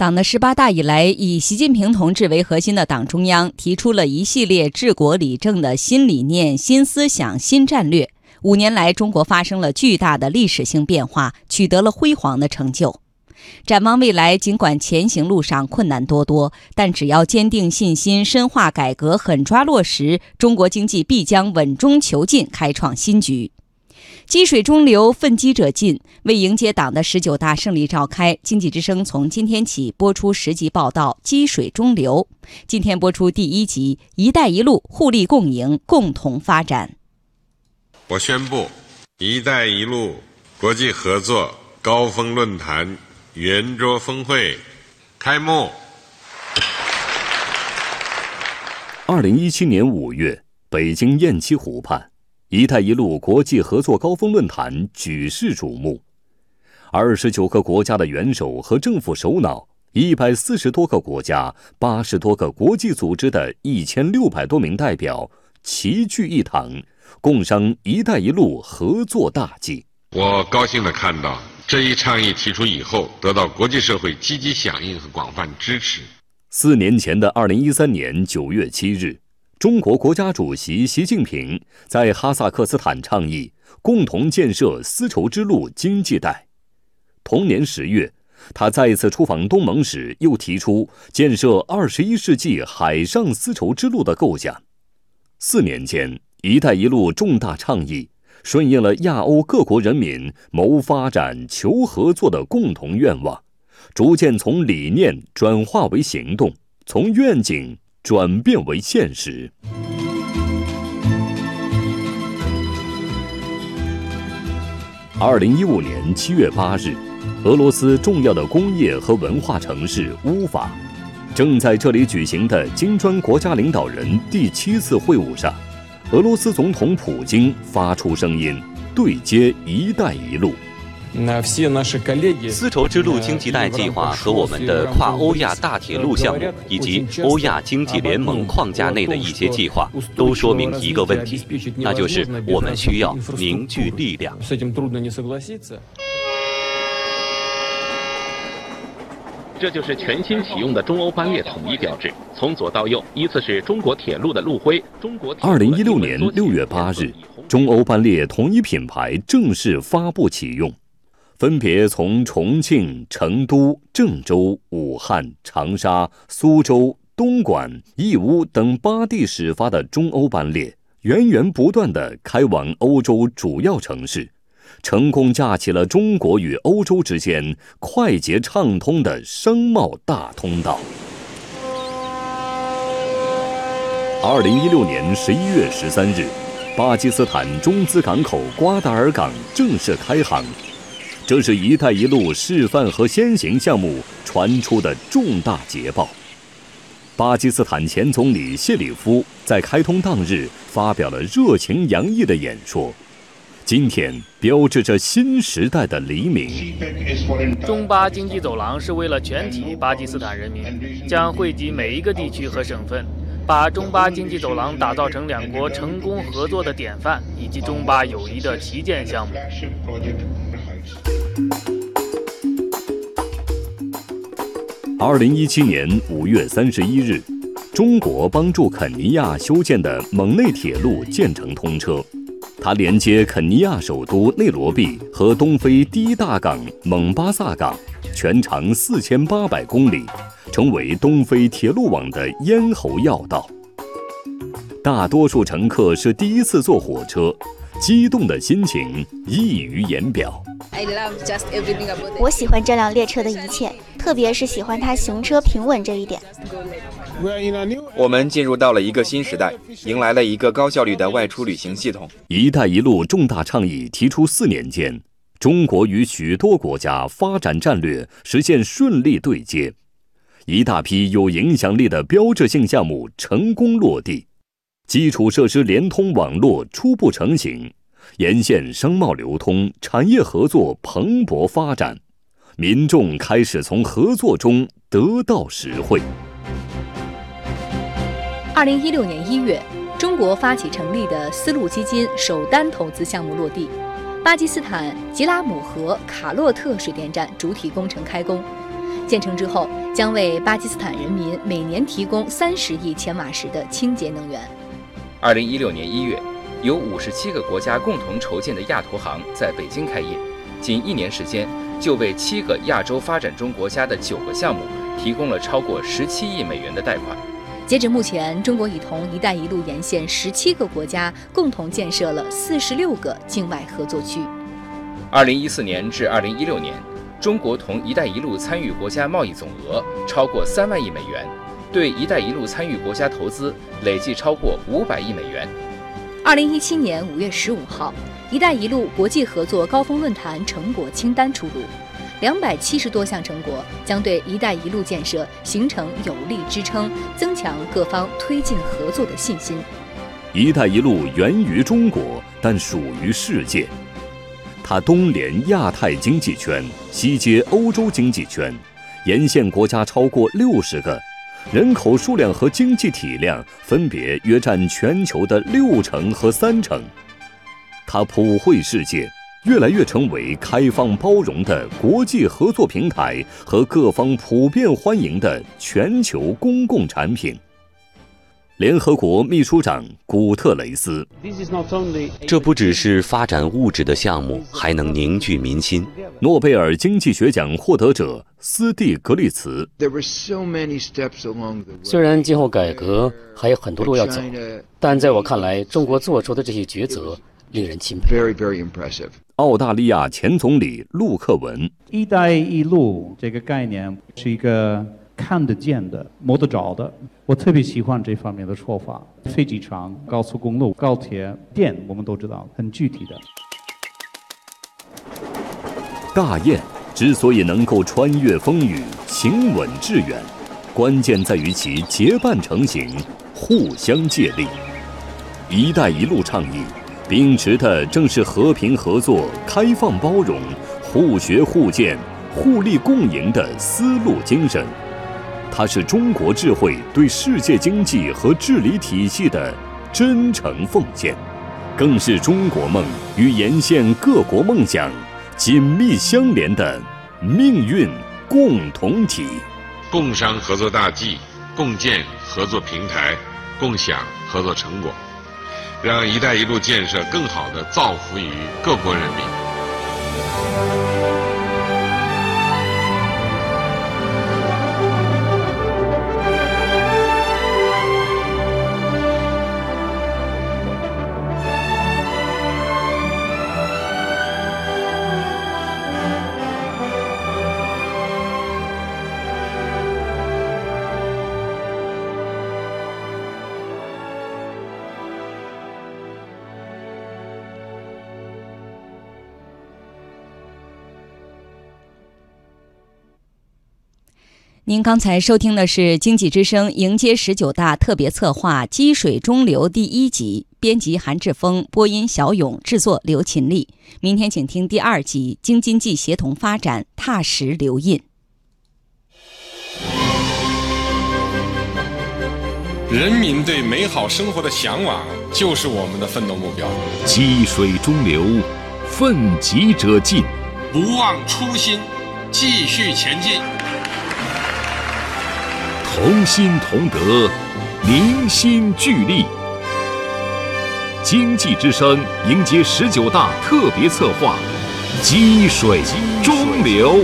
党的十八大以来，以习近平同志为核心的党中央提出了一系列治国理政的新理念、新思想、新战略。五年来，中国发生了巨大的历史性变化，取得了辉煌的成就。展望未来，尽管前行路上困难多多，但只要坚定信心、深化改革、狠抓落实，中国经济必将稳中求进，开创新局。积水中流，奋击者进。为迎接党的十九大胜利召开，经济之声从今天起播出十集报道《积水中流》。今天播出第一集《一带一路互利共赢，共同发展》。我宣布，“一带一路”国际合作高峰论坛圆桌峰会开幕。二零一七年五月，北京雁栖湖畔。“一带一路”国际合作高峰论坛举世瞩目，二十九个国家的元首和政府首脑，一百四十多个国家、八十多个国际组织的一千六百多名代表齐聚一堂，共商“一带一路”合作大计。我高兴地看到这一倡议提出以后，得到国际社会积极响应和广泛支持。四年前的二零一三年九月七日。中国国家主席习近平在哈萨克斯坦倡议共同建设丝绸之路经济带。同年十月，他再次出访东盟时，又提出建设二十一世纪海上丝绸之路的构想。四年间，“一带一路”重大倡议顺应了亚欧各国人民谋发展、求合作的共同愿望，逐渐从理念转化为行动，从愿景。转变为现实。二零一五年七月八日，俄罗斯重要的工业和文化城市乌法，正在这里举行的金砖国家领导人第七次会晤上，俄罗斯总统普京发出声音，对接“一带一路”。丝绸之路经济带计划和我们的跨欧亚大铁路项目，以及欧亚经济联盟框架内的一些计划，都说明一个问题，那就是我们需要凝聚力量。这就是全新启用的中欧班列统一标志，从左到右依次是中国铁路的路徽。中国二零一六年六月八日，中欧班列统一品牌正式发布启用。分别从重庆、成都、郑州、武汉、长沙、苏州、东莞、义乌等八地始发的中欧班列，源源不断地开往欧洲主要城市，成功架起了中国与欧洲之间快捷畅通的商贸大通道。二零一六年十一月十三日，巴基斯坦中资港口瓜达尔港正式开航。这是一带一路示范和先行项目传出的重大捷报。巴基斯坦前总理谢里夫在开通当日发表了热情洋溢的演说。今天标志着新时代的黎明。中巴经济走廊是为了全体巴基斯坦人民，将惠及每一个地区和省份，把中巴经济走廊打造成两国成功合作的典范，以及中巴友谊的旗舰项目。二零一七年五月三十一日，中国帮助肯尼亚修建的蒙内铁路建成通车，它连接肯尼亚首都内罗毕和东非第一大港蒙巴萨港，全长四千八百公里，成为东非铁路网的咽喉要道。大多数乘客是第一次坐火车。激动的心情溢于言表。我喜欢这辆列车的一切，特别是喜欢它行车平稳这一点。我们进入到了一个新时代，迎来了一个高效率的外出旅行系统。“一带一路”重大倡议提出四年间，中国与许多国家发展战略实现顺利对接，一大批有影响力的标志性项目成功落地。基础设施联通网络初步成型，沿线商贸流通、产业合作蓬勃发展，民众开始从合作中得到实惠。二零一六年一月，中国发起成立的丝路基金首单投资项目落地，巴基斯坦吉拉姆河卡洛特水电站主体工程开工。建成之后，将为巴基斯坦人民每年提供三十亿千瓦时的清洁能源。二零一六年一月，由五十七个国家共同筹建的亚投行在北京开业，仅一年时间就为七个亚洲发展中国家的九个项目提供了超过十七亿美元的贷款。截止目前，中国已同“一带一路”沿线十七个国家共同建设了四十六个境外合作区。二零一四年至二零一六年，中国同“一带一路”参与国家贸易总额超过三万亿美元，对“一带一路”参与国家投资累计超过五百亿美元。二零一七年五月十五号，“一带一路”国际合作高峰论坛成果清单出炉，两百七十多项成果将对“一带一路”建设形成有力支撑，增强各方推进合作的信心。“一带一路”源于中国，但属于世界。它东连亚太经济圈，西接欧洲经济圈，沿线国家超过六十个，人口数量和经济体量分别约占全球的六成和三成。它普惠世界，越来越成为开放包容的国际合作平台和各方普遍欢迎的全球公共产品。联合国秘书长古特雷斯，这不只是发展物质的项目，还能凝聚民心。诺贝尔经济学奖获得者斯蒂格利茨，虽然今后改革还有很多路要走，但在我看来，中国做出的这些抉择令人钦佩。Very, very impressive. 澳大利亚前总理陆克文，“一带一路”这个概念是一个。看得见的、摸得着的，我特别喜欢这方面的说法。飞机场、高速公路、高铁、电，我们都知道，很具体的。大雁之所以能够穿越风雨、行稳致远，关键在于其结伴成行、互相借力。“一带一路”倡议秉持的正是和平合作、开放包容、互学互鉴、互利共赢的丝路精神。它是中国智慧对世界经济和治理体系的真诚奉献，更是中国梦与沿线各国梦想紧密相连的命运共同体。共商合作大计，共建合作平台，共享合作成果，让“一带一路”建设更好地造福于各国人民。您刚才收听的是《经济之声迎接十九大》特别策划《积水中流》第一集，编辑韩志峰，播音小勇，制作刘勤力。明天请听第二集《京津冀协同发展，踏实留印》。人民对美好生活的向往，就是我们的奋斗目标。积水中流，奋楫者进，不忘初心，继续前进。同心同德，凝心聚力。经济之声迎接十九大特别策划：积水中流。